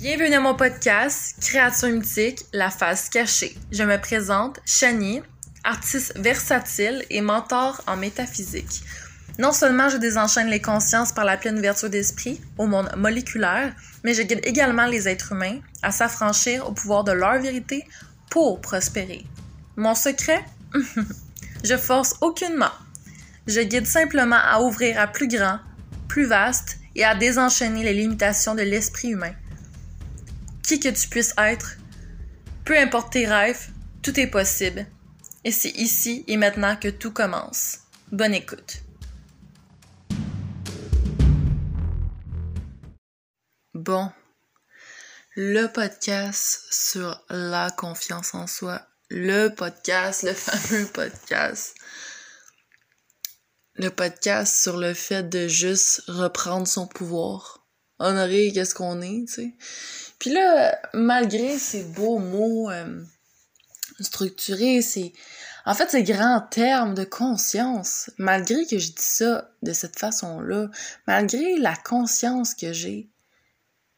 Bienvenue à mon podcast Création mythique, la face cachée. Je me présente Chani, artiste versatile et mentor en métaphysique. Non seulement je désenchaîne les consciences par la pleine ouverture d'esprit au monde moléculaire, mais je guide également les êtres humains à s'affranchir au pouvoir de leur vérité pour prospérer. Mon secret? Je force aucunement. Je guide simplement à ouvrir à plus grand, plus vaste et à désenchaîner les limitations de l'esprit humain qui que tu puisses être, peu importe tes rêves, tout est possible. Et c'est ici et maintenant que tout commence. Bonne écoute. Bon, le podcast sur la confiance en soi, le podcast, le fameux podcast. Le podcast sur le fait de juste reprendre son pouvoir. Honorer qu'est-ce qu'on est, tu sais. Puis là, malgré ces beaux mots euh, structurés, c'est en fait ces grands termes de conscience, malgré que je dis ça de cette façon-là, malgré la conscience que j'ai,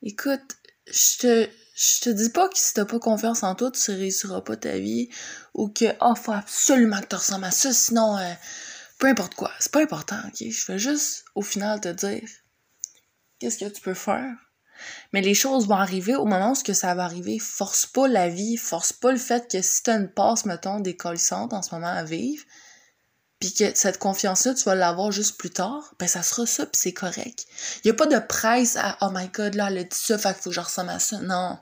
écoute, je te je te dis pas que si t'as pas confiance en toi, tu réussiras pas ta vie ou que oh faut absolument que tu ressembles à ça, sinon euh, peu importe quoi, c'est pas important, ok? Je veux juste au final te dire qu'est-ce que tu peux faire? Mais les choses vont arriver au moment où ça va arriver. Force pas la vie, force pas le fait que si t'as une passe, mettons, décollissante en ce moment à vivre, puis que cette confiance-là, tu vas l'avoir juste plus tard, ben ça sera ça, puis c'est correct. Il y a pas de presse à « Oh my God, là, elle a dit ça, faut que je ressemble à ça. » Non.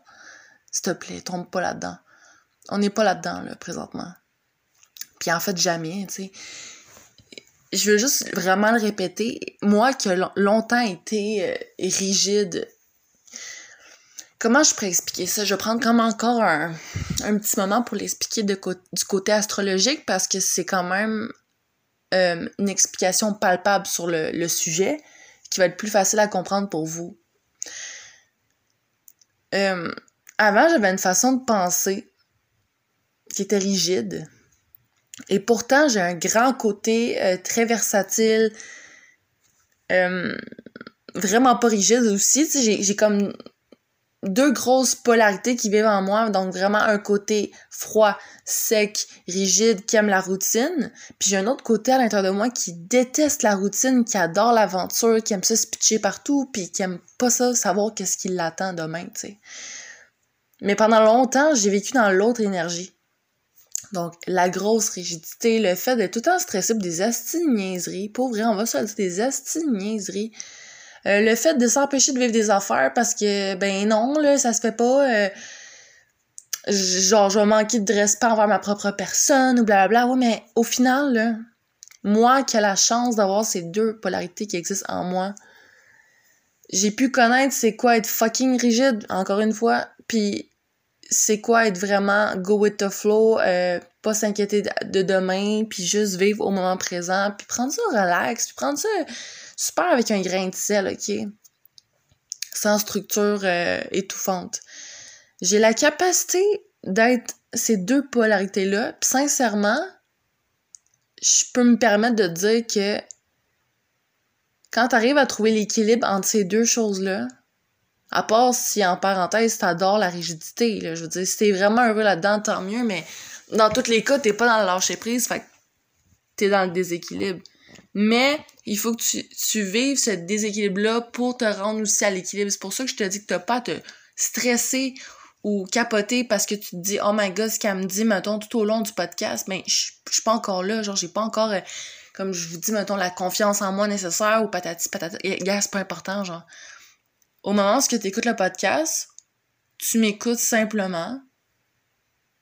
S'il te plaît, tombe pas là-dedans. On n'est pas là-dedans, là, présentement. Puis en fait, jamais, tu sais. Je veux juste vraiment le répéter. Moi qui ai longtemps été euh, rigide Comment je pourrais expliquer ça? Je vais prendre comme encore un, petit moment pour l'expliquer du côté astrologique parce que c'est quand même euh, une explication palpable sur le, sujet qui va être plus facile à comprendre pour vous. Euh, avant, j'avais une façon de penser qui était rigide. Et pourtant, j'ai un grand côté euh, très versatile, vraiment pas rigide aussi. J'ai comme deux grosses polarités qui vivent en moi, donc vraiment un côté froid, sec, rigide, qui aime la routine, puis j'ai un autre côté à l'intérieur de moi qui déteste la routine, qui adore l'aventure, qui aime ça se pitcher partout, puis qui aime pas ça savoir qu'est-ce qui l'attend demain, tu sais. Mais pendant longtemps, j'ai vécu dans l'autre énergie. Donc, la grosse rigidité, le fait d'être tout le temps stressé des astiniaiseries, pour on va se dire des astiniaiseries, euh, le fait de s'empêcher de vivre des affaires parce que, ben non, là, ça se fait pas. Euh, genre, je vais manquer de respect envers ma propre personne ou blablabla. Ouais, mais au final, moi qui ai la chance d'avoir ces deux polarités qui existent en moi, j'ai pu connaître c'est quoi être fucking rigide, encore une fois, puis c'est quoi être vraiment go with the flow, euh, pas s'inquiéter de demain, puis juste vivre au moment présent, puis prendre ça relax, puis prendre ça super avec un grain de sel, ok? Sans structure euh, étouffante. J'ai la capacité d'être ces deux polarités-là, puis sincèrement, je peux me permettre de dire que quand tu arrives à trouver l'équilibre entre ces deux choses-là, à part si en parenthèse t'adores la rigidité, là, je veux dire, si t'es vraiment heureux là-dedans, tant mieux, mais dans tous les cas, t'es pas dans le lâcher prise, fait que t'es dans le déséquilibre. Mais il faut que tu, tu vives ce déséquilibre-là pour te rendre aussi à l'équilibre. C'est pour ça que je te dis que t'as pas à te stresser ou capoter parce que tu te dis oh my god ce qu'elle me dit mettons tout au long du podcast mais je suis pas encore là. Genre j'ai pas encore euh, comme je vous dis mettons la confiance en moi nécessaire ou patati patata. Gars c'est pas important genre. Au moment où tu écoutes le podcast tu m'écoutes simplement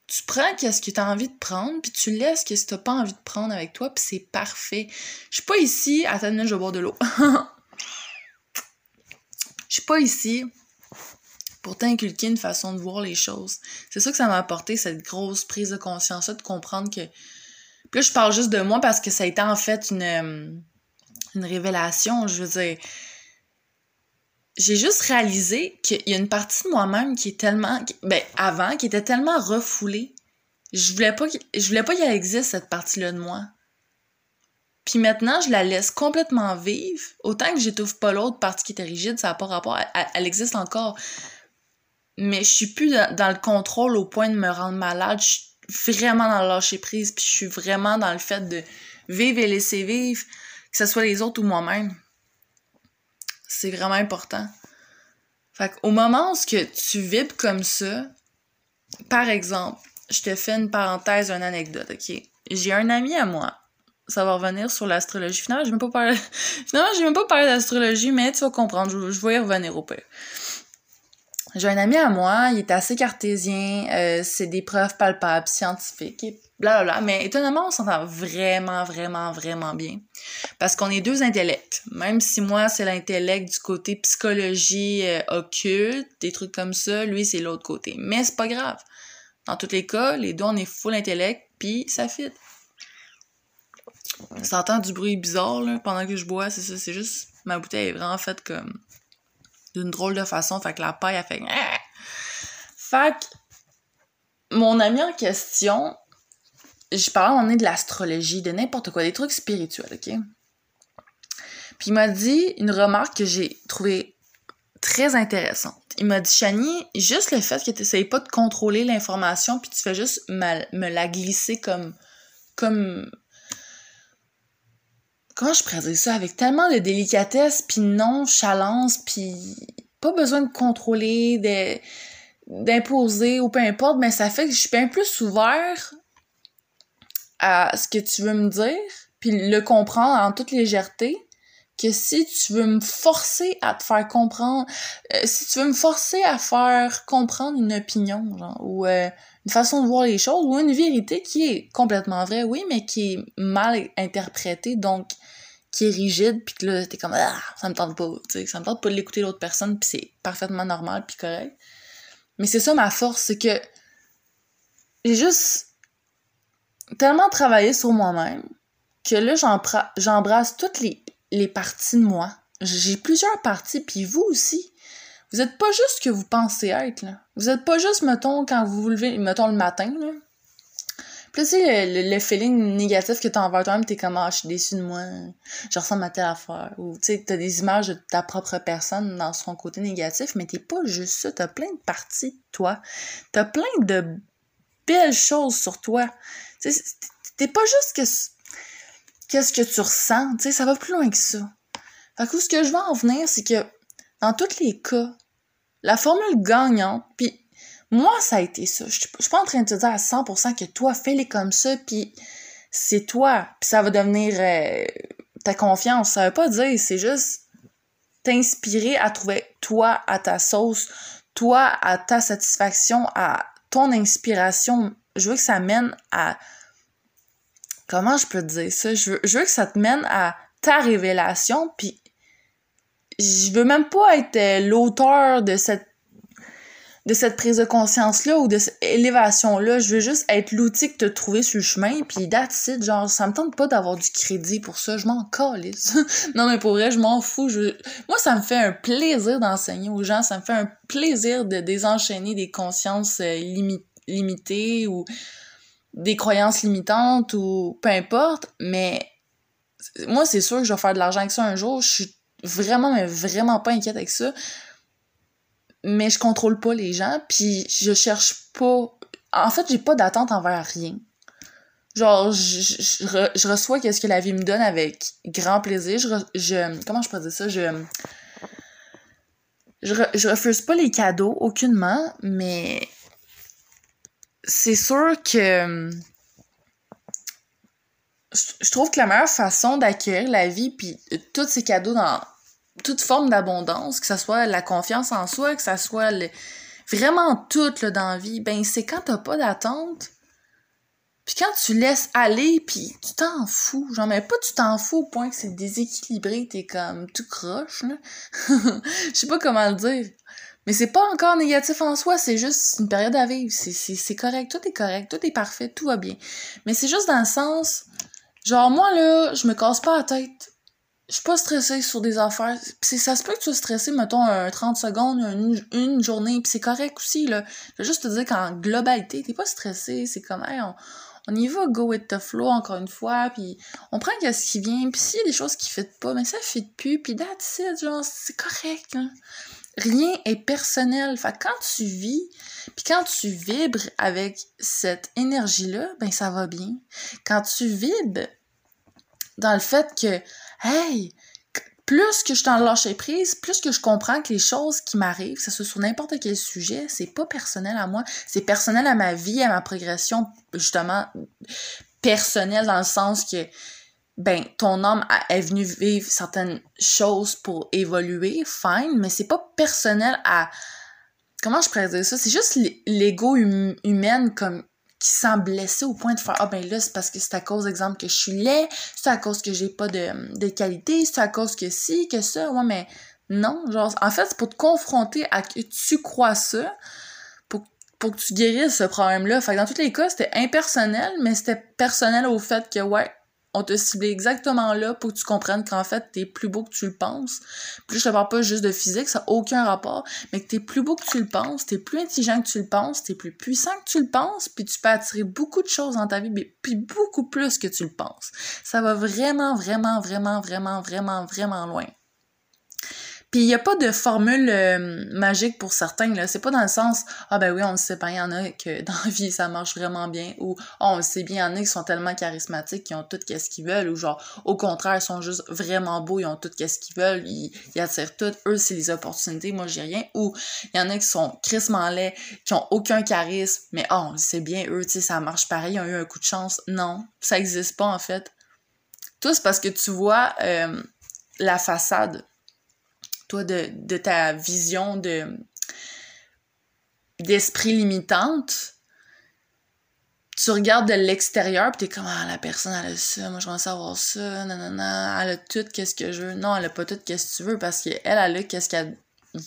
tu prends qu'est-ce que tu as envie de prendre, puis tu laisses ce que tu n'as pas envie de prendre avec toi, puis c'est parfait. Je suis pas ici, minute, je vais boire de l'eau. Je suis pas ici pour t'inculquer une façon de voir les choses. C'est ça que ça m'a apporté, cette grosse prise de conscience-là, de comprendre que... Puis là, je parle juste de moi parce que ça a été en fait une, euh, une révélation, je veux dire j'ai juste réalisé qu'il y a une partie de moi-même qui est tellement ben avant qui était tellement refoulée je voulais pas je voulais pas qu'elle existe cette partie là de moi puis maintenant je la laisse complètement vivre autant que j'étouffe pas l'autre partie qui était rigide ça n'a pas rapport elle, existe encore mais je suis plus dans, le contrôle au point de me rendre malade. Je suis vraiment dans le lâcher prise, puis je suis vraiment dans le fait de vivre et laisser vivre, que ce soit les autres ou moi-même. C'est vraiment important. Fait au moment où que tu vibres comme ça, par exemple, je te fais une parenthèse, une anecdote, ok? J'ai un ami à moi, ça va revenir sur l'astrologie. Finalement, j'ai même pas parlé, finalement, même pas parlé d'astrologie, mais tu vas comprendre, je, je vais y revenir au pire. J'ai un ami à moi, il est assez cartésien, euh, c'est des preuves palpables, scientifiques, et blablabla. Mais étonnamment, on s'entend vraiment, vraiment, vraiment bien. Parce qu'on est deux intellects. Même si moi, c'est l'intellect du côté psychologie euh, occulte, des trucs comme ça, lui, c'est l'autre côté. Mais c'est pas grave. Dans tous les cas, les deux, on est full intellect, puis ça fit. Ça entend du bruit bizarre là, pendant que je bois, c'est ça, c'est juste ma bouteille est vraiment faite comme d'une drôle de façon, fait que la paille a fait Fait que mon ami en question, je parlais en est de l'astrologie, de n'importe quoi, des trucs spirituels, ok? Puis il m'a dit une remarque que j'ai trouvée très intéressante. Il m'a dit, Chani, juste le fait que tu n'essayes pas de contrôler l'information, puis tu fais juste me la glisser comme, comme comment je pourrais ça, avec tellement de délicatesse, puis nonchalance, puis pas besoin de contrôler, d'imposer ou peu importe, mais ça fait que je suis bien plus ouvert à ce que tu veux me dire, puis le comprendre en toute légèreté, que si tu veux me forcer à te faire comprendre, euh, si tu veux me forcer à faire comprendre une opinion, genre, ou euh, une façon de voir les choses ou une vérité qui est complètement vraie, oui, mais qui est mal interprétée, donc qui est rigide, puis que là, t'es comme, ah, ça me tente pas, tu sais, ça me tente pas de l'écouter l'autre personne, puis c'est parfaitement normal, puis correct. Mais c'est ça ma force, c'est que j'ai juste tellement travaillé sur moi-même que là, j'embrasse toutes les, les parties de moi. J'ai plusieurs parties, puis vous aussi. Vous êtes pas juste ce que vous pensez être, là. Vous êtes pas juste, mettons, quand vous vous levez, mettons, le matin, là. Puis tu sais, le, feeling négatif que t'as envers toi-même, t'es comme, ah, je suis déçu de moi, je ressemble à telle affaire. Ou, tu sais, t'as des images de ta propre personne dans son côté négatif, mais t'es pas juste ça. T'as plein de parties de toi. T'as plein de belles choses sur toi. Tu t'es pas juste que qu'est-ce que tu ressens, tu sais, ça va plus loin que ça. Fait que ce que je veux en venir, c'est que dans tous les cas, la formule gagnante, puis moi, ça a été ça. Je suis pas en train de te dire à 100% que toi, fais-les comme ça, puis c'est toi, puis ça va devenir euh, ta confiance. Ça veut pas dire, c'est juste t'inspirer à trouver toi à ta sauce, toi à ta satisfaction, à ton inspiration. Je veux que ça mène à... Comment je peux te dire ça? Je veux, je veux que ça te mène à ta révélation, puis je veux même pas être euh, l'auteur de cette de cette prise de conscience-là ou de cette élévation-là. Je veux juste être l'outil que t'as trouvé sur le chemin, puis that's. Genre, ça me tente pas d'avoir du crédit pour ça. Je m'en calisse. non, mais pour vrai, je m'en fous. Je... Moi, ça me fait un plaisir d'enseigner aux gens. Ça me fait un plaisir de désenchaîner des consciences euh, limitées ou des croyances limitantes ou peu importe. Mais moi, c'est sûr que je vais faire de l'argent avec ça un jour. Je vraiment, mais vraiment pas inquiète avec ça mais je contrôle pas les gens, puis je cherche pas... En fait, j'ai pas d'attente envers rien. Genre, je, je, reçois qu'est-ce que la vie me donne avec grand plaisir. Je, je comment je peux dire ça? Je, je, je refuse pas les cadeaux, aucunement, mais c'est sûr que je trouve que la meilleure façon d'accueillir la vie puis tous ces cadeaux dans toute forme d'abondance, que ce soit la confiance en soi, que ce soit vraiment tout là, dans vie, ben c'est quand t'as pas d'attente. Puis quand tu laisses aller, puis tu t'en fous. Genre, mais pas tu t'en fous au point que c'est déséquilibré, t'es comme tout croche. Je sais pas comment le dire. Mais c'est pas encore négatif en soi, c'est juste une période à vivre. C'est correct, tout est correct, tout est parfait, tout va bien. Mais c'est juste dans le sens, genre moi là, je me casse pas la tête je suis pas stressée sur des affaires. Pis ça se peut que tu sois stressé, mettons, un 30 secondes, une, une journée, puis c'est correct aussi, là. Je veux juste te dire qu'en globalité, t'es pas stressé, c'est comme, hey, on y va go with the flow encore une fois, puis on prend ce qui vient, puis s'il y a des choses qui fit pas, mais ça fit plus, puis that's it, genre, c'est correct, hein. Rien est personnel. Fait quand tu vis, puis quand tu vibres avec cette énergie-là, ben ça va bien. Quand tu vibres dans le fait que, hey, plus que je t'en lâche prise, plus que je comprends que les choses qui m'arrivent, ce soit sur n'importe quel sujet, c'est pas personnel à moi, c'est personnel à ma vie, à ma progression, justement, personnelle dans le sens que, ben, ton âme est venue vivre certaines choses pour évoluer, fine, mais c'est pas personnel à, comment je pourrais dire ça, c'est juste l'ego hum, humaine comme qui sent blessé au point de faire ah ben là c'est parce que c'est à cause exemple que je suis laid c'est à cause que j'ai pas de, de qualité c'est à cause que si que ça ouais mais non genre en fait c'est pour te confronter à que tu crois ça pour, pour que tu guérisses ce problème là fait que dans tous les cas c'était impersonnel mais c'était personnel au fait que ouais on t'a ciblé exactement là pour que tu comprennes qu'en fait, t'es plus beau que tu le penses. Puis je te parle pas juste de physique, ça n'a aucun rapport, mais que t'es plus beau que tu le penses, t'es plus intelligent que tu le penses, t'es plus puissant que tu le penses, puis tu peux attirer beaucoup de choses dans ta vie, puis beaucoup plus que tu le penses. Ça va vraiment, vraiment, vraiment, vraiment, vraiment, vraiment loin. Puis il n'y a pas de formule euh, magique pour certains, là. C'est pas dans le sens Ah ben oui, on le sait pas, il y en a que dans la vie ça marche vraiment bien ou oh, on le sait bien, il y en a qui sont tellement charismatiques, qui ont tout qu'est-ce qu'ils veulent, ou genre au contraire, ils sont juste vraiment beaux, ils ont tout qu'est-ce qu'ils veulent, ils, attirent tout, eux c'est les opportunités, moi j'ai rien. Ou il y en a qui sont crissement laids, qui ont aucun charisme, mais oh, c'est bien, eux, tu sais, ça marche pareil, ils ont eu un coup de chance. Non, ça existe pas en fait. Tout c'est parce que tu vois euh, la façade toi, de, de ta vision de d'esprit limitante, tu regardes de l'extérieur pis t'es comme ah la personne elle a ça moi je veux savoir ça nanana elle a tout qu'est-ce que je veux. Non elle a pas tout qu'est-ce que tu veux parce qu'elle elle a qu'est-ce qu'elle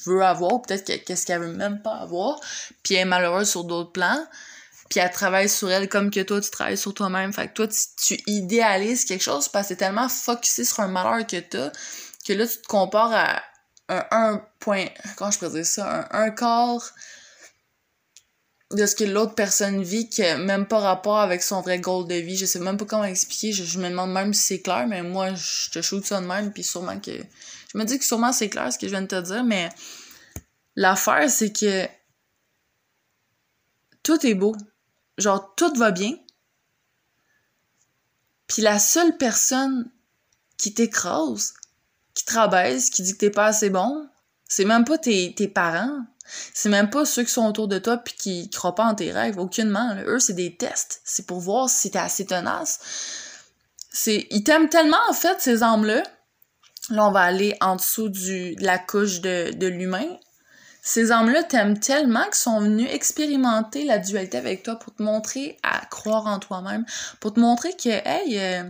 veut avoir peut-être qu'est-ce qu'elle veut même pas avoir puis elle est malheureuse sur d'autres plans puis elle travaille sur elle comme que toi tu travailles sur toi-même. Fait que toi tu, tu idéalises quelque chose parce que t'es tellement focusé sur un malheur que t'as que là tu te compares à un, un point, comment je peux dire ça, un, un quart de ce que l'autre personne vit qui n'a même pas rapport avec son vrai goal de vie. Je sais même pas comment expliquer. Je, me demande même si c'est clair, mais moi, je te shoot ça de même, puis sûrement que... Je me dis que sûrement c'est clair ce que je viens de te dire, mais l'affaire, c'est que tout est beau. Genre, tout va bien. Puis la seule personne qui t'écrase, qui te rabaisse, qui dit que t'es pas assez bon, c'est même pas tes, tes parents. C'est même pas ceux qui sont autour de toi puis qui croient pas en tes rêves. Aucunement. Eux, c'est des tests. C'est pour voir si t'es assez tenace. C'est, ils t'aiment tellement, en fait, ces âmes-là. Là, on va aller en dessous du, de la couche de, l'humain. Ces âmes-là t'aiment tellement qu'ils sont venus expérimenter la dualité avec toi pour te montrer à croire en toi-même, pour te montrer que, hey, euh,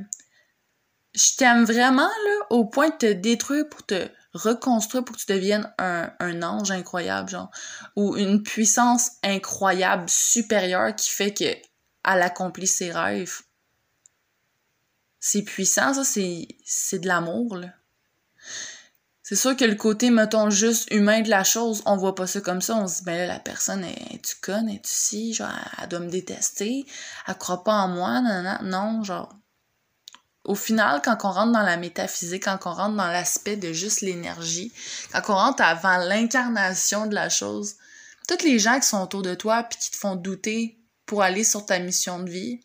je t'aime vraiment, là, au point de te détruire pour te reconstruire pour que tu deviennes un, ange incroyable, genre. Ou une puissance incroyable, supérieure, qui fait que elle accomplit ses rêves. C'est puissant, ça, c'est, de l'amour, là. C'est sûr que le côté, mettons, juste humain de la chose, on voit pas ça comme ça. On se dit, ben là, la personne, est tu connes, est tu si, genre, elle doit me détester, elle croit pas en moi, non, non, non, genre, au final, quand on rentre dans la métaphysique, quand on rentre dans l'aspect de juste l'énergie, quand on rentre avant l'incarnation de la chose, toutes les gens qui sont autour de toi puis qui te font douter pour aller sur ta mission de vie,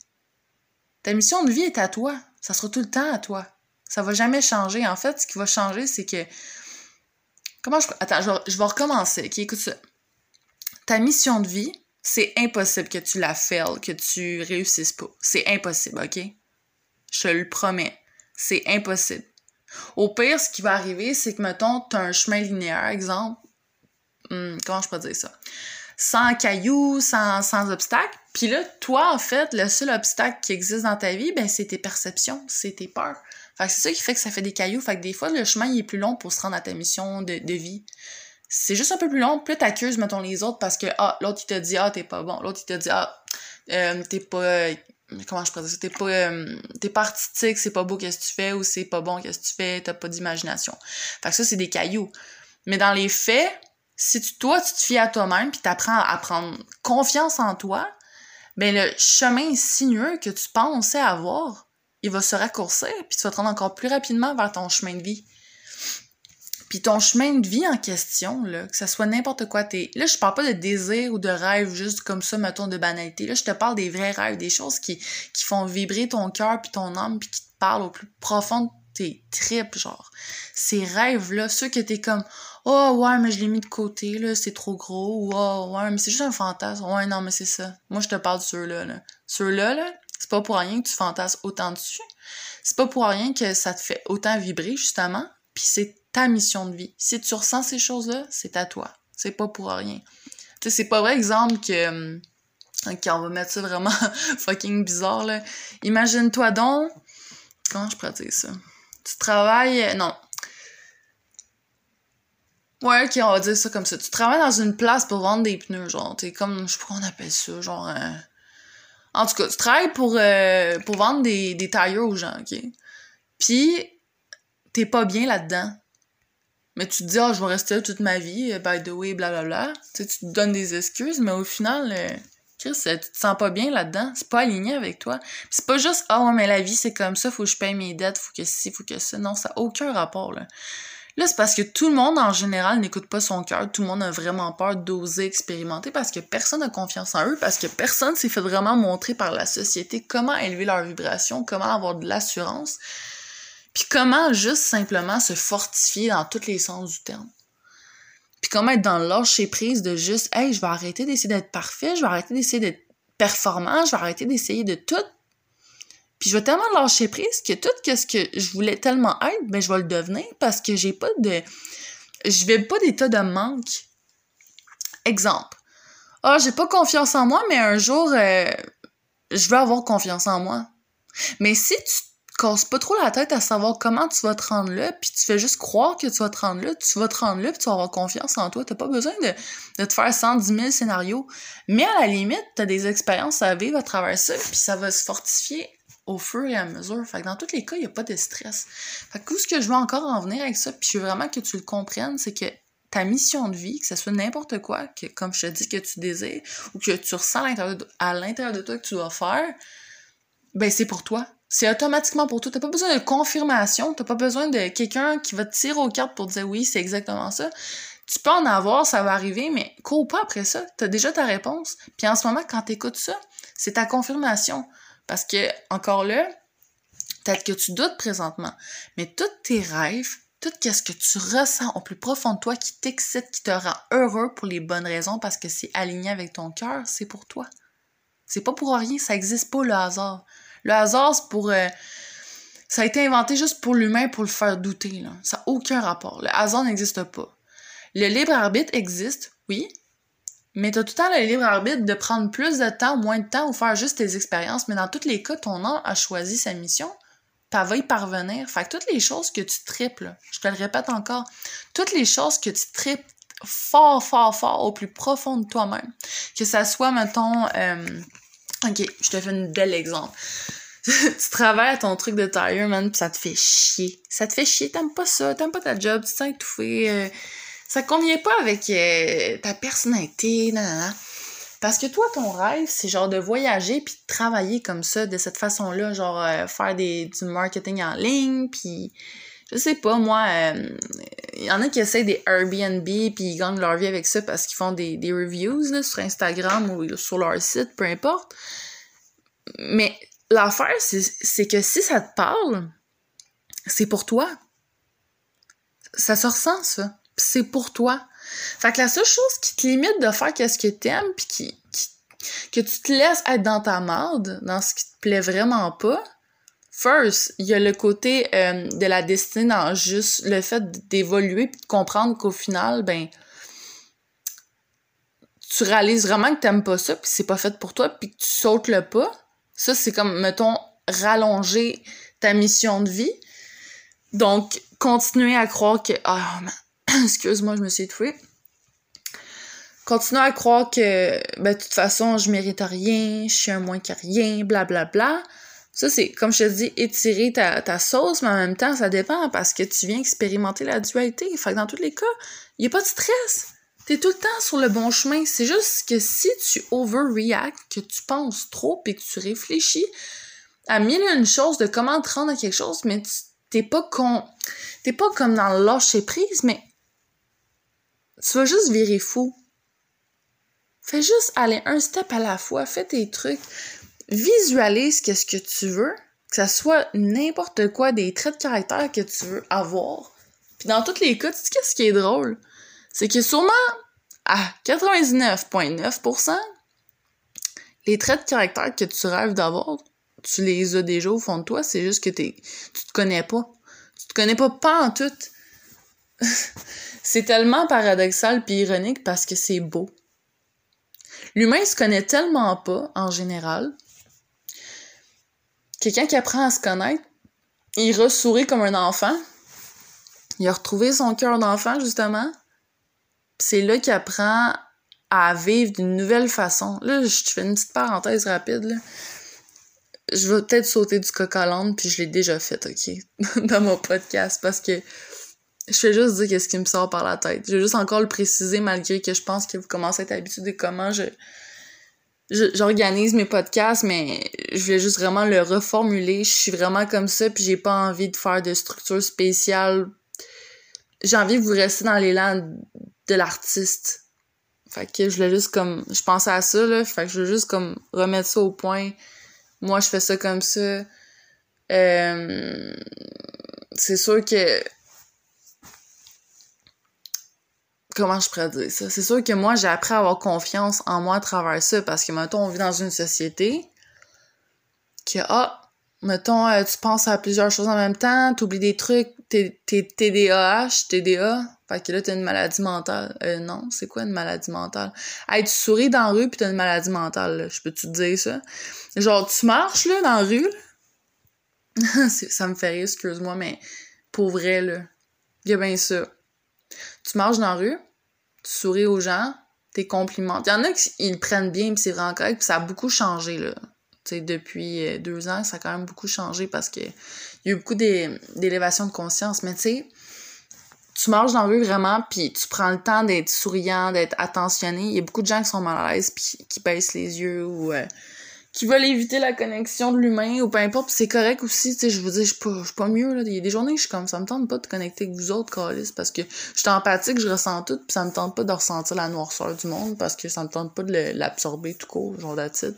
ta mission de vie est à toi. Ça sera tout le temps à toi. Ça va jamais changer. En fait, ce qui va changer, c'est que. Comment je. Attends, je vais, recommencer. Écoute ça. Ta mission de vie, c'est impossible que tu la fail, que tu réussisses pas. C'est impossible, ok? Je te le promets. C'est impossible. Au pire, ce qui va arriver, c'est que, mettons, tu as un chemin linéaire, exemple. Hmm, comment je peux dire ça? Sans cailloux, sans, sans obstacles. Puis là, toi, en fait, le seul obstacle qui existe dans ta vie, ben, c'est tes perceptions, c'est tes peurs. Fait que c'est ça qui fait que ça fait des cailloux. Fait que des fois, le chemin, il est plus long pour se rendre à ta mission de, de vie. C'est juste un peu plus long. Plus t'accuses, mettons, les autres parce que, ah, l'autre, il te dit, ah, t'es pas bon. L'autre, il te dit, ah, euh, t'es pas comment je peux dire ça, t'es pas, euh, t'es pas artistique, c'est pas beau qu'est-ce que tu fais, ou c'est pas bon qu'est-ce que tu fais, t'as pas d'imagination. Fait que ça, c'est des cailloux. Mais dans les faits, si tu, toi, tu te fies à toi-même, puis t'apprends à prendre confiance en toi, ben le chemin sinueux que tu pensais avoir, il va se raccourcir, puis tu vas te rendre encore plus rapidement vers ton chemin de vie. Puis ton chemin de vie en question, là, que ça soit n'importe quoi, t'es... Là, je parle pas de désir ou de rêve juste comme ça, mettons, de banalité. Là, je te parle des vrais rêves, des choses qui, qui font vibrer ton cœur puis ton âme puis qui te parlent au plus profond de tes tripes, genre. Ces rêves-là, ceux que t'es comme, oh ouais, mais je l'ai mis de côté, là, c'est trop gros, ou oh ouais, mais c'est juste un fantasme. Ouais, non, mais c'est ça. Moi, je te parle de ceux-là, là. Ceux-là, là, c'est pas pour rien que tu fantasmes autant dessus. C'est pas pour rien que ça te fait autant vibrer, justement. Puis c'est ta mission de vie. Si tu ressens ces choses-là, c'est à toi. C'est pas pour rien. Tu sais, c'est pas vrai exemple que... Hum, on va mettre ça vraiment fucking bizarre, là. Imagine-toi donc... Comment je dire ça? Tu travailles... Non. Ouais, ok, on va dire ça comme ça. Tu travailles dans une place pour vendre des pneus, genre. T'es comme... Je sais pas comment on appelle ça, genre... Euh, en tout cas, tu travailles pour, euh, pour vendre des, des tailleurs aux gens, ok? Puis, t'es pas bien là-dedans. Mais tu te dis, ah, je vais rester là toute ma vie, euh, by the way, blablabla. Tu sais, tu te donnes des excuses, mais au final, euh, Chris, tu te sens pas bien là-dedans. C'est pas aligné avec toi. c'est pas juste, ah ouais, mais la vie, c'est comme ça, faut que je paye mes dettes, faut que ci, faut que ça. Non, ça n'a aucun rapport, là. Là, c'est parce que tout le monde, en général, n'écoute pas son cœur. Tout le monde a vraiment peur d'oser expérimenter parce que personne n'a confiance en eux, parce que personne s'est fait vraiment montrer par la société comment élever leur vibration, comment avoir de l'assurance, puis comment juste simplement se fortifier dans tous les sens du terme? Puis comment être dans le lâcher prise de juste, hey, je vais arrêter d'essayer d'être parfait, je vais arrêter d'essayer d'être performant, je vais arrêter d'essayer de tout puis je vais tellement lâcher prise que tout ce que je voulais tellement être, ben je vais le devenir parce que j'ai pas de. Je vais pas d'état de manque. Exemple. Ah, oh, j'ai pas confiance en moi, mais un jour, euh, je veux avoir confiance en moi. Mais si tu casses pas trop la tête à savoir comment tu vas te rendre là, puis tu fais juste croire que tu vas te rendre là, tu vas te rendre là, puis tu vas avoir confiance en toi. T'as pas besoin de, de te faire 110 000 scénarios. Mais à la limite, t'as des expériences à vivre à travers ça, puis ça va se fortifier au fur et à mesure. Fait que dans tous les cas, il n'y a pas de stress. Fait que tout ce que je veux encore en venir avec ça, puis je veux vraiment que tu le comprennes, c'est que ta mission de vie, que ce soit n'importe quoi, que comme je te dis que tu désires, ou que tu ressens à l'intérieur de, toi que tu dois faire, ben c'est pour toi. C'est automatiquement pour toi. T'as pas besoin de confirmation, t'as pas besoin de quelqu'un qui va te tirer aux cartes pour te dire oui, c'est exactement ça. Tu peux en avoir, ça va arriver, mais cours pas après ça. T'as déjà ta réponse. Puis en ce moment, quand t'écoutes ça, c'est ta confirmation. Parce que, encore là, peut-être que tu doutes présentement, mais tous tes rêves, tout ce que tu ressens au plus profond de toi qui t'excite, qui te rend heureux pour les bonnes raisons parce que c'est aligné avec ton cœur, c'est pour toi. C'est pas pour rien, ça existe pas le hasard. Le hasard, c'est pour. Euh, ça a été inventé juste pour l'humain pour le faire douter. Ça n'a aucun rapport. Le hasard n'existe pas. Le libre arbitre existe, oui, mais tu as tout le temps le libre arbitre de prendre plus de temps, moins de temps ou faire juste tes expériences. Mais dans tous les cas, ton âme a choisi sa mission. Tu va y parvenir. Fait que toutes les choses que tu triples, je te le répète encore, toutes les choses que tu triples fort, fort, fort au plus profond de toi-même. Que ça soit, mettons, euh, ok, je te fais un bel exemple. tu travailles à ton truc de tire, man, pis ça te fait chier. Ça te fait chier, t'aimes pas ça, t'aimes pas ta job, tu te sens étouffé. Euh, ça convient pas avec euh, ta personnalité, nanana. Parce que toi, ton rêve, c'est genre de voyager puis de travailler comme ça, de cette façon-là, genre euh, faire du marketing en ligne, puis je sais pas, moi, il euh, y en a qui essayent des Airbnb puis ils gagnent leur vie avec ça parce qu'ils font des, des reviews là, sur Instagram ou sur leur site, peu importe. Mais l'affaire, c'est que si ça te parle, c'est pour toi. Ça se ressent, ça c'est pour toi. Fait que la seule chose qui te limite de faire qu'est-ce que t'aimes, puis qui, que tu te laisses être dans ta merde, dans ce qui te plaît vraiment pas, first, il y a le côté euh, de la destinée dans juste le fait d'évoluer puis de comprendre qu'au final, ben, tu réalises vraiment que t'aimes pas ça, puis c'est pas fait pour toi, puis que tu sautes le pas. Ça, c'est comme, mettons, rallonger ta mission de vie. Donc, continuer à croire que, ah, excuse-moi, je me suis étouffée. Continuer à croire que, ben, de toute façon, je mérite rien, je suis un moins que rien, blablabla. Bla, bla. Ça, c'est, comme je te dis, étirer ta, ta sauce, mais en même temps, ça dépend parce que tu viens expérimenter la dualité. Fait que dans tous les cas, il n'y a pas de stress. T'es tout le temps sur le bon chemin. C'est juste que si tu overreact, que tu penses trop et que tu réfléchis à mille et une choses de comment te rendre à quelque chose, mais t'es pas con. T'es pas comme dans le lâcher prise, mais tu vas juste virer fou. Fais juste aller un step à la fois, fais tes trucs, visualise qu'est-ce que tu veux, que ça soit n'importe quoi, des traits de caractère que tu veux avoir. Puis dans tous les cas, tu sais qu'est-ce qui est drôle? C'est que sûrement, à 99,9%, les traits de caractère que tu rêves d'avoir, tu les as déjà au fond de toi, c'est juste que t'es, tu te connais pas. Tu te connais pas pas en tout. c'est tellement paradoxal puis ironique parce que c'est beau. L'humain se connaît tellement pas, en général. Quelqu'un qui apprend à se connaître, il ressourit comme un enfant. Il a retrouvé son cœur d'enfant, justement. C'est là qu'il apprend à vivre d'une nouvelle façon. Là, je te fais une petite parenthèse rapide. Je vais peut-être sauter du coq à puis je l'ai déjà fait, OK? Dans mon podcast, parce que je fais juste dire qu'est-ce qui me sort par la tête. Je vais juste encore le préciser malgré que je pense que vous commencez à être habitué de comment je j'organise mes podcasts, mais je vais juste vraiment le reformuler. Je suis vraiment comme ça, puis j'ai pas envie de faire de structure spéciale. J'ai envie que vous restiez dans l'élan de l'artiste. Fait que je voulais juste comme... Je pensais à ça, là. Fait que je veux juste comme remettre ça au point. Moi, je fais ça comme ça. Euh, c'est sûr que comment je pourrais dire ça? C'est sûr que moi, j'ai appris à avoir confiance en moi à travers ça parce que, mettons, on vit dans une société que, ah, mettons, euh, tu penses à plusieurs choses en même temps, t'oublies des trucs, t'es TDAH, TDA, fait que là, t'as une maladie mentale. Euh, non, c'est quoi une maladie mentale? Hey, tu souris dans la rue pis t'as une maladie mentale, là. Je peux-tu te dire ça? Genre, tu marches, là, dans la rue, ça me fait rire, excuse-moi, mais pour vrai, là, a bien ça. Tu marches dans la rue, tu souris aux gens, t'es compliments. Il y en a qui ils prennent bien, puis c'est vraiment correct, puis ça a beaucoup changé, là. depuis euh, deux ans, ça a quand même beaucoup changé parce que il y a eu beaucoup d'élévation de conscience. Mais tu sais, tu marches dans la rue vraiment, puis tu prends le temps d'être souriant, d'être attentionné. Il y a beaucoup de gens qui sont mal à l'aise, puis qui baissent les yeux euh, qui veulent éviter la connexion de l'humain ou peu importe, c'est correct aussi, tu sais, je vous dis, je suis pas, pas mieux, là. Il y a des journées que je suis comme, ça me tente pas de connecter avec vous autres, Calis, parce que je suis empathique, je ressens tout, puis ça me tente pas de ressentir la noirceur du monde, parce que ça me tente pas de l'absorber tout court, genre d'attitude.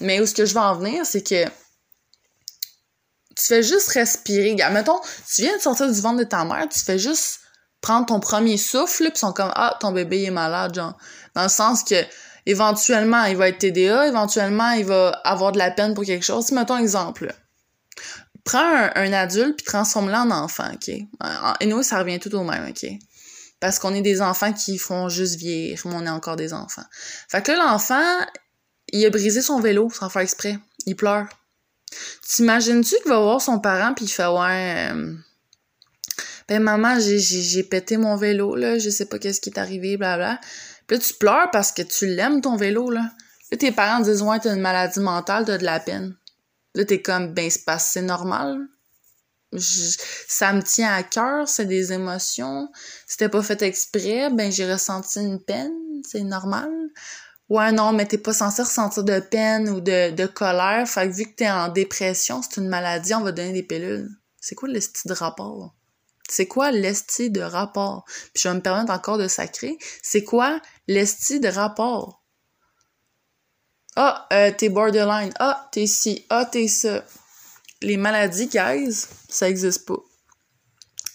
Mais où ce que je veux en venir, c'est que tu fais juste respirer. Mettons, tu viens de sortir du ventre de ta mère, tu fais juste prendre ton premier souffle, puis ils sont comme, ah, ton bébé est malade, genre. Dans le sens que, éventuellement, il va être TDA, éventuellement, il va avoir de la peine pour quelque chose. Mettons exemple. Prends un, adulte puis transforme-le en enfant, OK? Et nous, ça revient tout au même, OK? Parce qu'on est des enfants qui font juste vieillir, mais on est encore des enfants. Fait que là, l'enfant, il a brisé son vélo sans faire exprès. Il pleure. T'imagines-tu qu'il va voir son parent puis il fait ouais euh, ben maman j'ai pété mon vélo là je sais pas qu'est-ce qui est arrivé bla là, tu pleures parce que tu l'aimes, ton vélo, là. Là, tes parents disent, ouais, t'as une maladie mentale, t'as de la peine. Là, t'es comme, ben, c'est normal. ça me tient à cœur, c'est des émotions. C'était pas fait exprès, ben, j'ai ressenti une peine, c'est normal. Ouais, non, mais t'es pas censé ressentir de peine ou de, de colère. Fait que vu que t'es en dépression, c'est une maladie, on va donner des pilules. C'est quoi le style de rapport? C'est quoi l'esti de rapport? Puis je vais me permettre encore de sacrer. C'est quoi l'esti de rapport? Ah, euh, t'es borderline. Ah, t'es ci. Ah, t'es ça. Les maladies, guys, ça existe pas.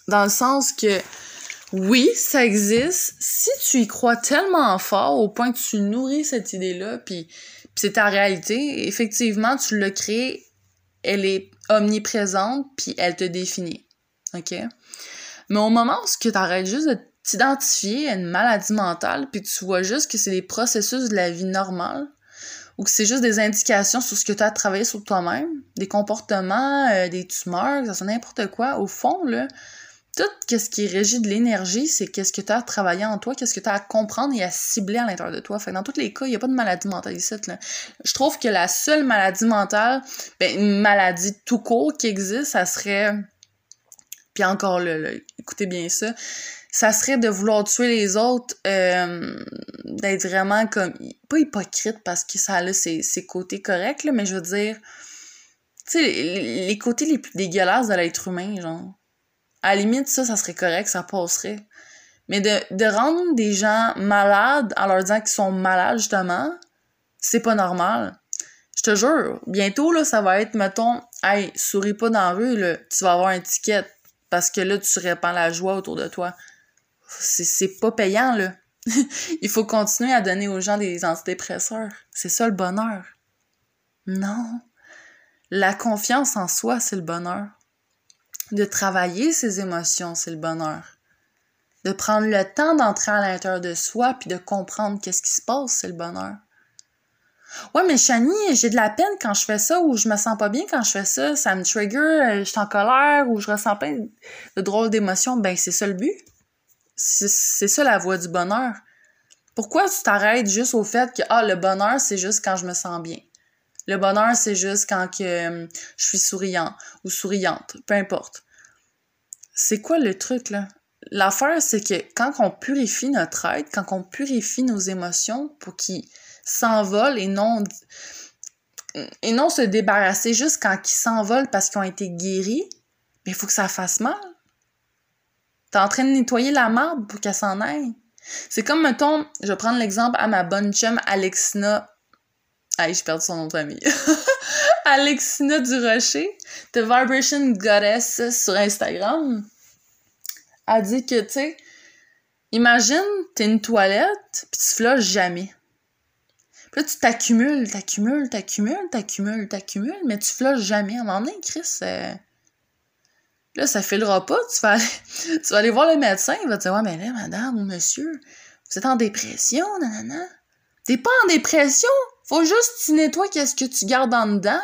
Dans le sens que, oui, ça existe. Si tu y crois tellement fort au point que tu nourris cette idée-là, puis, puis c'est ta réalité, effectivement, tu l'as créée, elle est omniprésente, puis elle te définit. Mais au moment où tu arrêtes juste de t'identifier à une maladie mentale, puis tu vois juste que c'est des processus de la vie normale, ou que c'est juste des indications sur ce que tu as travaillé sur toi-même, des comportements, euh, des tumeurs, ça n'importe quoi, au fond, là, tout ce qui régit de l'énergie, c'est qu'est-ce que tu as à travailler en toi, qu'est-ce que tu as à comprendre et à cibler à l'intérieur de toi. Fait dans tous les cas, il n'y a pas de maladie mentale ici. Là. Je trouve que la seule maladie mentale, ben, une maladie tout court qui existe, ça serait puis encore là, écoutez bien ça, ça serait de vouloir tuer les autres, euh, d'être vraiment comme, pas hypocrite parce que ça a ses, ses côtés corrects, là, mais je veux dire, tu sais, les, côtés les plus dégueulasses de l'être humain, genre. À la limite, ça, ça serait correct, ça passerait. Mais de, de rendre des gens malades en leur disant qu'ils sont malades, justement, c'est pas normal. Je te jure, bientôt, là, ça va être, mettons, hey, souris pas dans la rue, là, tu vas avoir un ticket parce que là, tu répands la joie autour de toi. C'est pas payant, là. Il faut continuer à donner aux gens des antidépresseurs. C'est ça le bonheur. Non. La confiance en soi, c'est le bonheur. De travailler ses émotions, c'est le bonheur. De prendre le temps d'entrer à l'intérieur de soi puis de comprendre qu'est-ce qui se passe, c'est le bonheur. Ouais, mais Chani, j'ai de la peine quand je fais ça ou je me sens pas bien quand je fais ça, ça me trigger, euh, je suis en colère ou je ressens plein de drôles d'émotions. Ben, c'est ça le but. C'est ça la voie du bonheur. Pourquoi tu t'arrêtes juste au fait que, ah, le bonheur, c'est juste quand je me sens bien? Le bonheur, c'est juste quand que, euh, je suis souriant ou souriante, peu importe. C'est quoi le truc, là? L'affaire, c'est que quand on purifie notre être, quand on purifie nos émotions pour qu'ils s'envolent et non et non se débarrasser juste quand ils s'envolent parce qu'ils ont été guéris, mais il faut que ça fasse mal. T'es en train de nettoyer la marde pour qu'elle s'en aille. C'est comme, mettons, je vais prendre l'exemple à ma bonne chum Alexina. Aïe, j'ai perdu son nom de famille. Alexina Durocher, The Vibration Goddess sur Instagram, a dit que, tu sais, imagine, t'es une toilette, pis tu flushes jamais. Là, tu t'accumules, t'accumules, t'accumules, t'accumules, t'accumules, mais tu flushes jamais. À un moment donné, Chris, euh... là, ça filera pas. Tu vas, aller... tu vas aller voir le médecin, il va te dire Ouais, mais là, madame ou monsieur, vous êtes en dépression, nanana. T'es pas en dépression! Faut juste que tu nettoies qu'est-ce que tu gardes en dedans.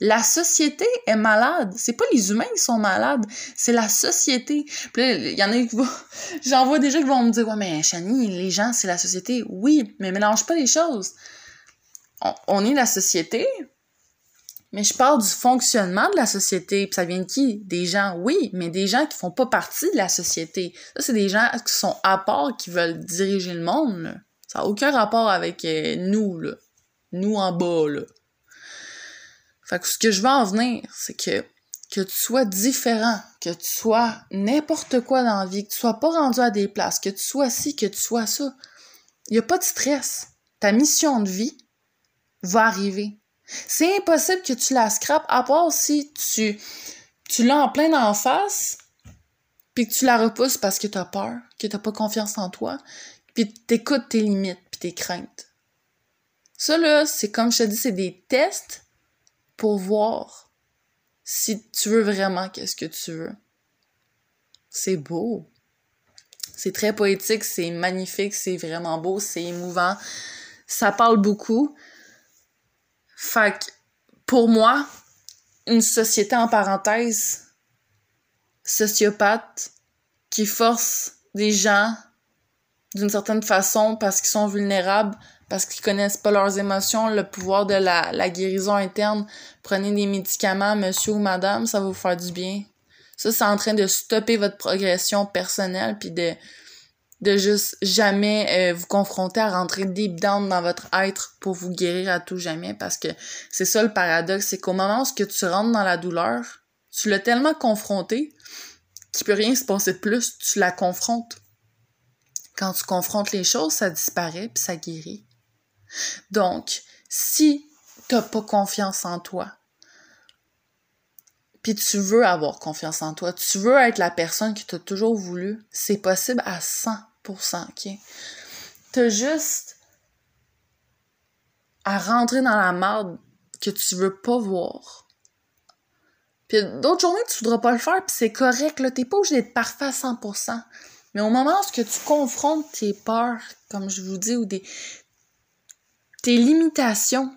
La société est malade. C'est pas les humains qui sont malades, c'est la société. Puis il y en a qui vont... J'en vois déjà qui vont me dire « Ouais, mais Chani, les gens, c'est la société. » Oui, mais mélange pas les choses. On, est la société, mais je parle du fonctionnement de la société. Puis ça vient de qui? Des gens, oui, mais des gens qui font pas partie de la société. Ça, c'est des gens qui sont à part, qui veulent diriger le monde. Ça n'a aucun rapport avec euh, nous, là. Nous en bas, là. Fait que ce que je veux en venir, c'est que que tu sois différent, que tu sois n'importe quoi dans la vie, que tu sois pas rendu à des places, que tu sois ci, que tu sois ça. Il n'y a pas de stress. Ta mission de vie va arriver. C'est impossible que tu la scrapes, à part si tu, tu l'as en plein en face, puis que tu la repousses parce que tu as peur, que tu pas confiance en toi, puis t'écoutes tes limites, puis tes craintes. Ça, là, c'est comme je te dis, c'est des tests pour voir si tu veux vraiment qu'est-ce que tu veux. C'est beau. C'est très poétique, c'est magnifique, c'est vraiment beau, c'est émouvant. Ça parle beaucoup. Fait que, pour moi, une société en parenthèse sociopathe qui force des gens d'une certaine façon parce qu'ils sont vulnérables parce qu'ils connaissent pas leurs émotions, le pouvoir de la, la guérison interne. Prenez des médicaments, monsieur ou madame, ça va vous faire du bien. Ça, c'est en train de stopper votre progression personnelle, puis de, de juste jamais euh, vous confronter à rentrer deep down dans votre être pour vous guérir à tout jamais, parce que c'est ça le paradoxe, c'est qu'au moment où tu rentres dans la douleur, tu l'as tellement confronté qu'il peut rien se passer de plus, tu la confrontes. Quand tu confrontes les choses, ça disparaît puis ça guérit. Donc, si t'as pas confiance en toi, puis tu veux avoir confiance en toi, tu veux être la personne que tu as toujours voulu, c'est possible à 100%, ok? T'as juste à rentrer dans la merde que tu veux pas voir. Puis d'autres journées, tu voudras pas le faire, puis c'est correct, là, t'es pas obligé d'être parfait à 100%. Mais au moment où tu confrontes tes peurs, comme je vous dis, ou des, tes limitations.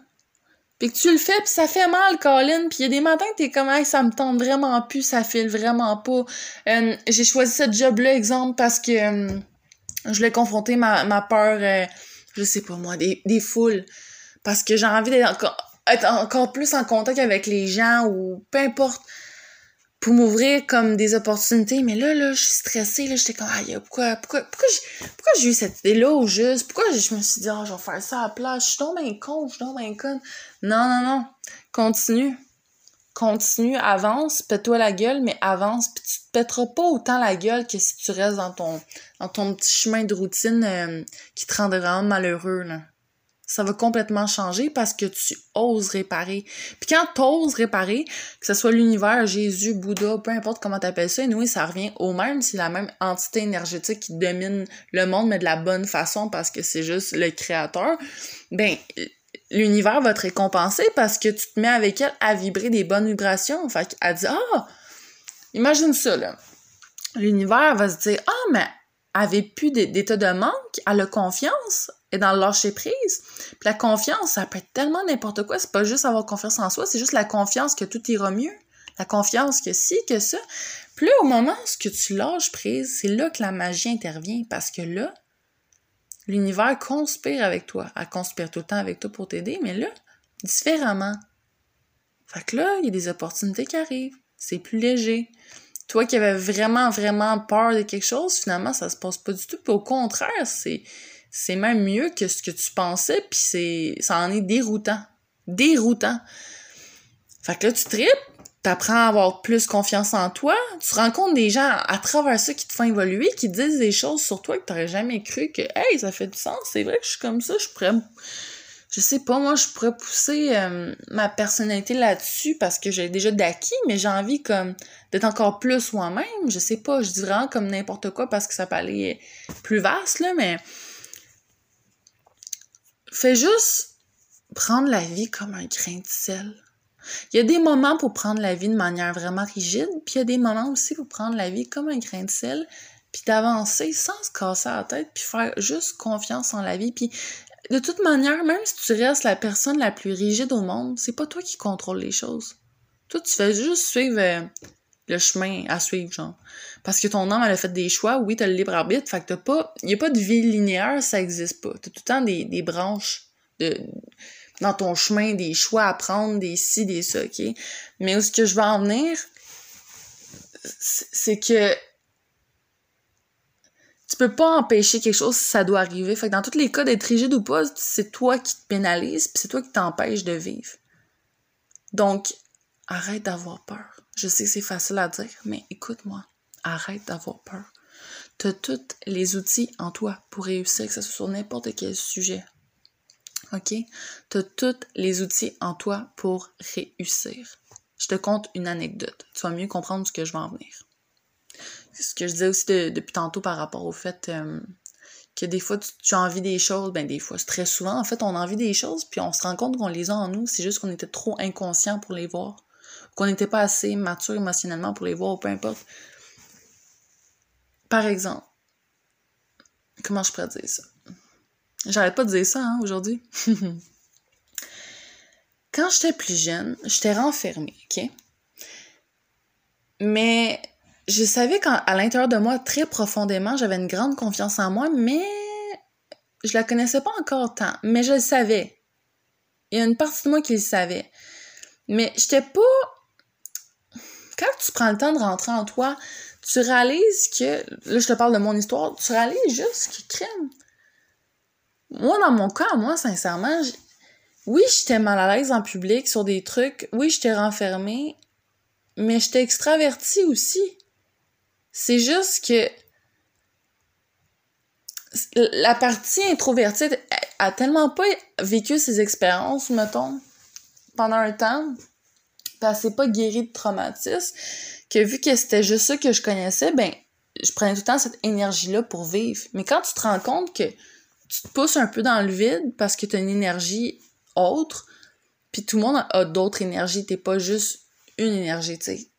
Puis que tu le fais, puis ça fait mal, Colin. Puis il y a des matins que t'es comme, hey, ça me tente vraiment plus, ça file vraiment pas. Euh, j'ai choisi ce job-là, exemple, parce que euh, je voulais confronter ma, ma peur, euh, je sais pas moi, des, foules. Parce que j'ai envie d'être encore, être encore plus en contact avec les gens ou peu importe. Pour m'ouvrir comme des opportunités. Mais là, là, je suis stressée, là, j'étais comme, aïe, pourquoi, pourquoi, pourquoi j'ai, pourquoi j'ai eu cette idée-là au juste? Pourquoi je me suis dit, oh, je vais faire ça à la place? Je suis donc bien con, je suis. Non, non, non. Continue. Continue, avance, pète-toi la gueule, mais avance, puis tu te pèteras pas autant la gueule que si tu restes dans ton, dans ton petit chemin de routine euh, qui te rendrait malheureux, là ça va complètement changer parce que tu oses réparer. Puis quand tu oses réparer, que ce soit l'univers, Jésus, Bouddha, peu importe comment t'appelles ça, nous, ça revient au même, c'est la même entité énergétique qui domine le monde, mais de la bonne façon parce que c'est juste le créateur. Ben, l'univers va te récompenser parce que tu te mets avec elle à vibrer des bonnes vibrations. Fait qu'elle dit, ah, imagine ça, là. L'univers va se dire, ah, mais avait plus d'état de manque, elle a confiance, et dans le lâcher prise. Puis la confiance, ça peut être tellement n'importe quoi. C'est pas juste avoir confiance en soi, c'est juste la confiance que tout ira mieux. La confiance que si, que ça. Plus au moment où tu lâches prise, c'est là que la magie intervient. Parce que là, l'univers conspire avec toi. Elle conspire tout le temps avec toi pour t'aider, mais là, différemment. Fait que là, il y a des opportunités qui arrivent. C'est plus léger. Toi qui avais vraiment, vraiment peur de quelque chose, finalement, ça se passe pas du tout. Puis au contraire, c'est même mieux que ce que tu pensais, puis c'est, ça en est déroutant. Déroutant. Fait que là, tu tripes, t'apprends à avoir plus confiance en toi, tu rencontres des gens à travers ça qui te font évoluer, qui disent des choses sur toi que t'aurais jamais cru que, hey, ça fait du sens, c'est vrai que je suis comme ça, je pourrais, je sais pas, moi, je pourrais pousser euh, ma personnalité là-dessus parce que j'ai déjà d'acquis, mais j'ai envie comme d'être encore plus moi-même, je sais pas, je vraiment comme n'importe quoi parce que ça peut aller plus vaste, là, mais Fais juste prendre la vie comme un grain de sel. Il y a des moments pour prendre la vie de manière vraiment rigide, puis il y a des moments aussi pour prendre la vie comme un grain de sel, puis d'avancer sans se casser la tête, puis faire juste confiance en la vie. Puis de toute manière, même si tu restes la personne la plus rigide au monde, c'est pas toi qui contrôle les choses. Toi, tu fais juste suivre euh, le chemin à suivre, genre. Parce que ton âme, elle a fait des choix, oui, t'as le libre arbitre, fait que t'as pas. Y a pas de vie linéaire, ça existe pas. T'as tout le temps des, des branches de, dans ton chemin, des choix à prendre, des ci, des ça, ok? Mais où ce que je veux en venir, c'est que tu peux pas empêcher quelque chose si ça doit arriver. Fait que dans tous les cas, d'être rigide ou pas, c'est toi qui te pénalise, puis c'est toi qui t'empêche de vivre. Donc, arrête d'avoir peur. Je sais que c'est facile à dire, mais écoute-moi. Arrête d'avoir peur. Tu as tous les outils en toi pour réussir, que ce soit sur n'importe quel sujet. OK? Tu as tous les outils en toi pour réussir. Je te conte une anecdote. Tu vas mieux comprendre ce que je vais en venir. Ce que je disais aussi depuis tantôt par rapport au fait euh, que des fois, tu, as envie des choses, ben des fois, c'est très souvent, en fait, on a envie des choses, puis on se rend compte qu'on les a en nous, c'est juste qu'on était trop inconscient pour les voir qu'on n'était pas assez mature émotionnellement pour les voir, ou peu importe. Par exemple, comment je pourrais dire ça? J'arrête pas de dire ça, hein, aujourd'hui. Quand j'étais plus jeune, j'étais renfermée, OK? Mais je savais qu'à l'intérieur de moi, très profondément, j'avais une grande confiance en moi, mais je la connaissais pas encore tant. Mais je le savais. Il y a une partie de moi qui le savait. Mais j'étais pas quand tu prends le temps de rentrer en toi, tu réalises que, là je te parle de mon histoire, tu réalises juste que crème. Moi, dans mon cas, moi, sincèrement, oui, j'étais mal à l'aise en public sur des trucs, oui, j'étais renfermée, mais j'étais extravertie aussi. C'est juste que la partie introvertie a tellement pas vécu ces expériences, mettons, pendant un temps, pis elle pas guérie de traumatisme, que vu que c'était juste ça que je connaissais, ben, je prenais tout le temps cette énergie-là pour vivre. Mais quand tu te rends compte que tu te pousses un peu dans le vide parce que tu as une énergie autre, puis tout le monde a d'autres énergies, t'es pas juste une énergie, tu sais.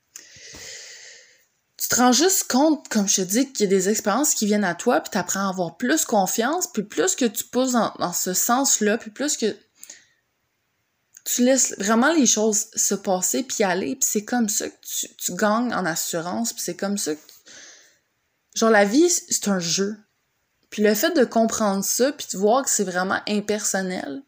Te rends juste compte, comme je te dis, qu'il y a des expériences qui viennent à toi, puis t'apprends à avoir plus confiance, puis plus que tu pousses dans, ce sens-là, puis plus que tu laisses vraiment les choses se passer puis aller puis c'est comme ça que tu, gagnes en assurance puis c'est comme ça que genre la vie c'est un jeu. Puis le fait de comprendre ça puis de voir que c'est vraiment impersonnel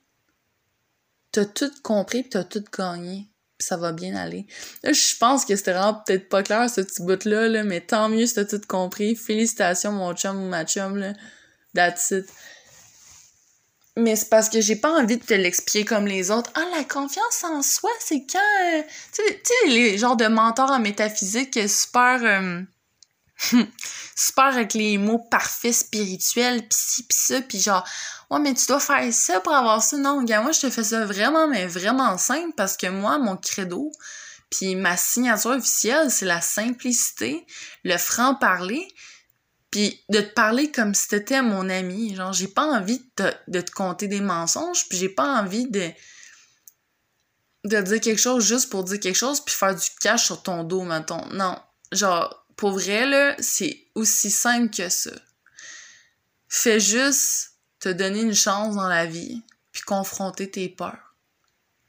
t'as tout compris puis t'as tout gagné ça va bien aller. Je pense que c'était vraiment peut-être pas clair, ce petit bout-là, là, mais tant mieux si t'as tout compris. Félicitations, mon chum ou ma chum, là. That's. Mais c'est parce que j'ai pas envie de te l'expliquer comme les autres. Ah, la confiance en soi, c'est quand... Euh, tu sais, les genres de mentors en métaphysique super... Euh, super avec les mots parfaits spirituels, pis ci, pis ça, pis genre, ouais, mais tu dois faire ça pour avoir ça. Non, gars, moi, je te fais ça vraiment, mais vraiment simple parce que moi, mon credo, puis ma signature officielle, c'est la simplicité, le franc-parler, puis de te parler comme si t'étais mon ami. Genre, j'ai pas envie de te, de des mensonges, puis j'ai pas envie de de dire quelque chose juste pour dire quelque chose puis faire du cash sur ton dos, mettons. Non. Genre, pour vrai, c'est aussi simple que ça. Fais juste te donner une chance dans la vie, puis confronter tes peurs.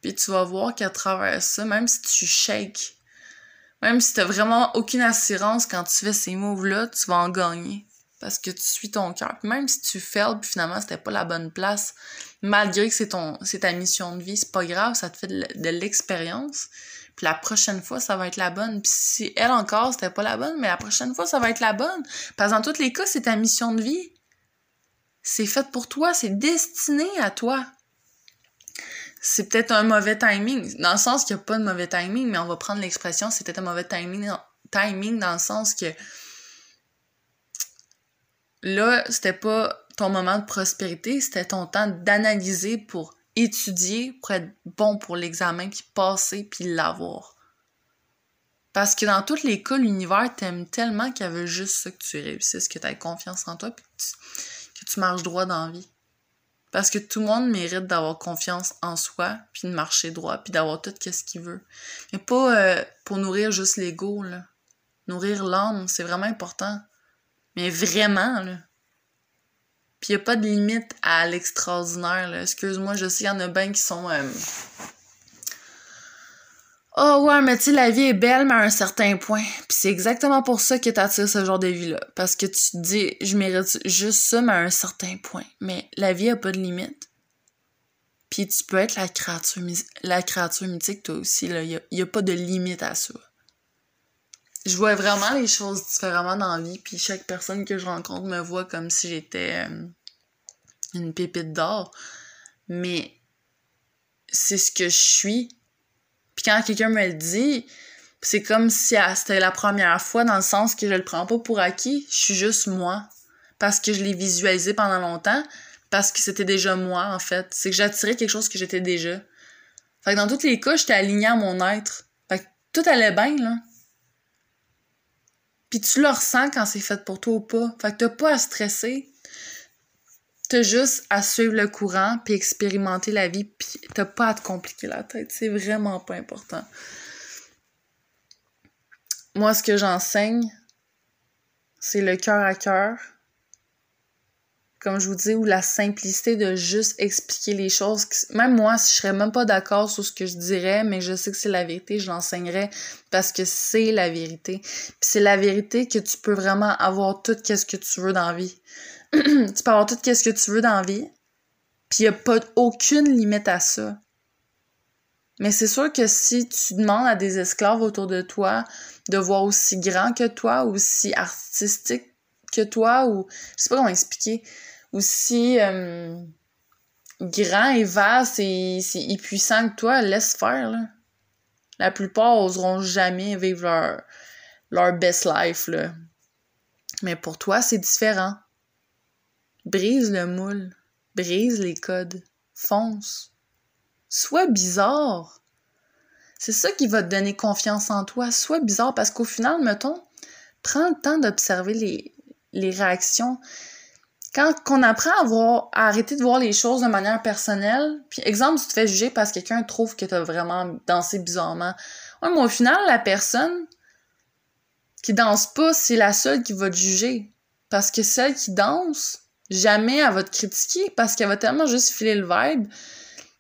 Puis tu vas voir qu'à travers ça, même si tu shakes, même si t'as vraiment aucune assurance quand tu fais ces moves-là, tu vas en gagner. Parce que tu suis ton cœur. Même si tu fails, puis finalement, c'était pas la bonne place, malgré que c'est c'est ta mission de vie, c'est pas grave, ça te fait de l'expérience. Puis la prochaine fois, ça va être la bonne. Puis si elle encore, c'était pas la bonne, mais la prochaine fois, ça va être la bonne. Parce que dans tous les cas, c'est ta mission de vie. C'est fait pour toi, c'est destiné à toi. C'est peut-être un mauvais timing, dans le sens qu'il n'y a pas de mauvais timing, mais on va prendre l'expression, c'était un mauvais timing, timing dans le sens que là, c'était pas ton moment de prospérité, c'était ton temps d'analyser pour étudier pour être bon pour l'examen, puis passer, puis l'avoir. Parce que dans tous les cas, l'univers t'aime tellement qu'il veut juste ça que tu réussisses, que tu aies confiance en toi, puis que tu, marches droit dans la vie. Parce que tout le monde mérite d'avoir confiance en soi, puis de marcher droit, puis d'avoir tout ce qu'il veut. Mais pas euh, pour nourrir juste l'ego, là. Nourrir l'âme, c'est vraiment important. Mais vraiment, là. Puis y a pas de limite à l'extraordinaire, Excuse-moi, je sais qu'il y en a bien qui sont... Euh, oh ouais, mais tu sais, la vie est belle, mais à un certain point. Puis c'est exactement pour ça que t'attires ce genre de vie-là. Parce que tu te dis, je mérite juste ça, mais à un certain point. Mais la vie a pas de limite. Puis tu peux être la créature, la créature mythique, toi aussi. Il n'y a, a, pas de limite à ça. Je vois vraiment les choses différemment dans la vie, puis chaque personne que je rencontre me voit comme si j'étais euh, une pépite d'or. Mais c'est ce que je suis. Puis quand quelqu'un me le dit, c'est comme si c'était la première fois dans le sens que je le prends pas pour acquis, je suis juste moi. Parce que je l'ai visualisé pendant longtemps, parce que c'était déjà moi, en fait. C'est que j'attirais quelque chose que j'étais déjà. Fait que dans tous les cas, j'étais alignée à mon être. Fait que tout allait bien, là. Puis tu le ressens quand c'est fait pour toi ou pas. Fait que t'as pas à stresser. T'as juste à suivre le courant puis expérimenter la vie puis t'as pas à te compliquer la tête. C'est vraiment pas important. Moi, ce que j'enseigne, c'est le cœur à cœur comme je vous dis, ou la simplicité de juste expliquer les choses. Même moi, je serais même pas d'accord sur ce que je dirais, mais je sais que c'est la vérité, je l'enseignerais parce que c'est la vérité. Puis c'est la vérité que tu peux vraiment avoir tout ce que tu veux dans la vie. tu peux avoir tout ce que tu veux dans la vie, puis il n'y a pas aucune limite à ça. Mais c'est sûr que si tu demandes à des esclaves autour de toi de voir aussi grand que toi, aussi artistique que toi, ou je sais pas comment expliquer, aussi euh, grand et vaste et, puissant que toi, laisse faire. La plupart oseront jamais vivre leur, best life. Mais pour toi, c'est différent. Brise le moule. Brise les codes. Fonce. Sois bizarre. C'est ça qui va te donner confiance en toi. Sois bizarre parce qu'au final, mettons, prends le temps d'observer les réactions quand on apprend à, voir, à arrêter de voir les choses de manière personnelle, puis exemple, tu te fais juger parce que quelqu'un trouve que tu as vraiment dansé bizarrement. Ouais, mais au final, la personne qui danse pas, c'est la seule qui va te juger. Parce que celle qui danse, jamais elle va te critiquer parce qu'elle va tellement juste filer le vibe,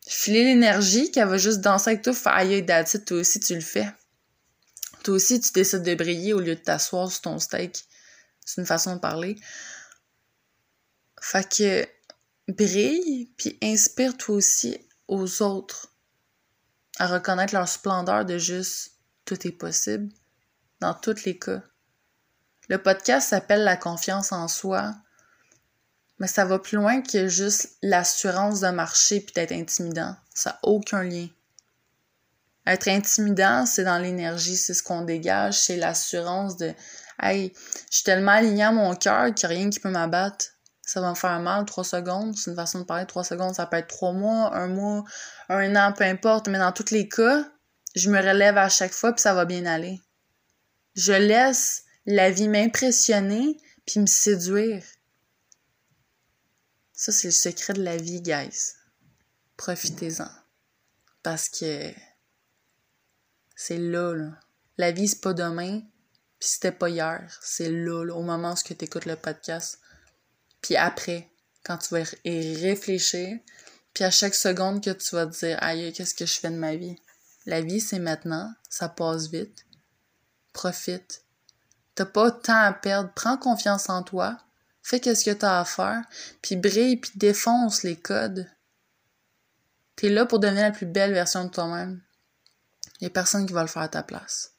filer l'énergie qu'elle va juste danser avec toi, faire aïe, that's toi aussi tu le fais. Toi aussi tu décides de briller au lieu de t'asseoir sur ton steak. C'est une façon de parler. Fait que brille, puis inspire toi aussi aux autres. à reconnaître leur splendeur de juste tout est possible dans tous les cas. Le podcast s'appelle La confiance en soi, mais ça va plus loin que juste l'assurance de marcher puis d'être intimidant. Ça n'a aucun lien. Être intimidant, c'est dans l'énergie, c'est ce qu'on dégage, c'est l'assurance de Hey, je suis tellement aligné à mon cœur qu'il n'y a rien qui peut m'abattre. Ça va me faire mal trois secondes. C'est une façon de parler. Trois secondes, ça peut être trois mois, un mois, un an, peu importe. Mais dans tous les cas, je me relève à chaque fois puis ça va bien aller. Je laisse la vie m'impressionner puis me séduire. Ça, c'est le secret de la vie, guys. Profitez-en. Parce que c'est là, là. La vie, c'est pas demain, puis c'était pas hier. C'est là, là, au moment où tu écoutes le podcast. Puis après, quand tu vas y réfléchir, puis à chaque seconde que tu vas te dire, aïe, qu'est-ce que je fais de ma vie? La vie, c'est maintenant, ça passe vite. Profite. T'as pas temps à perdre. Prends confiance en toi. Fais qu'est-ce que t'as à faire. Puis brille, puis défonce les codes. T'es là pour devenir la plus belle version de toi-même. Y a personne qui va le faire à ta place.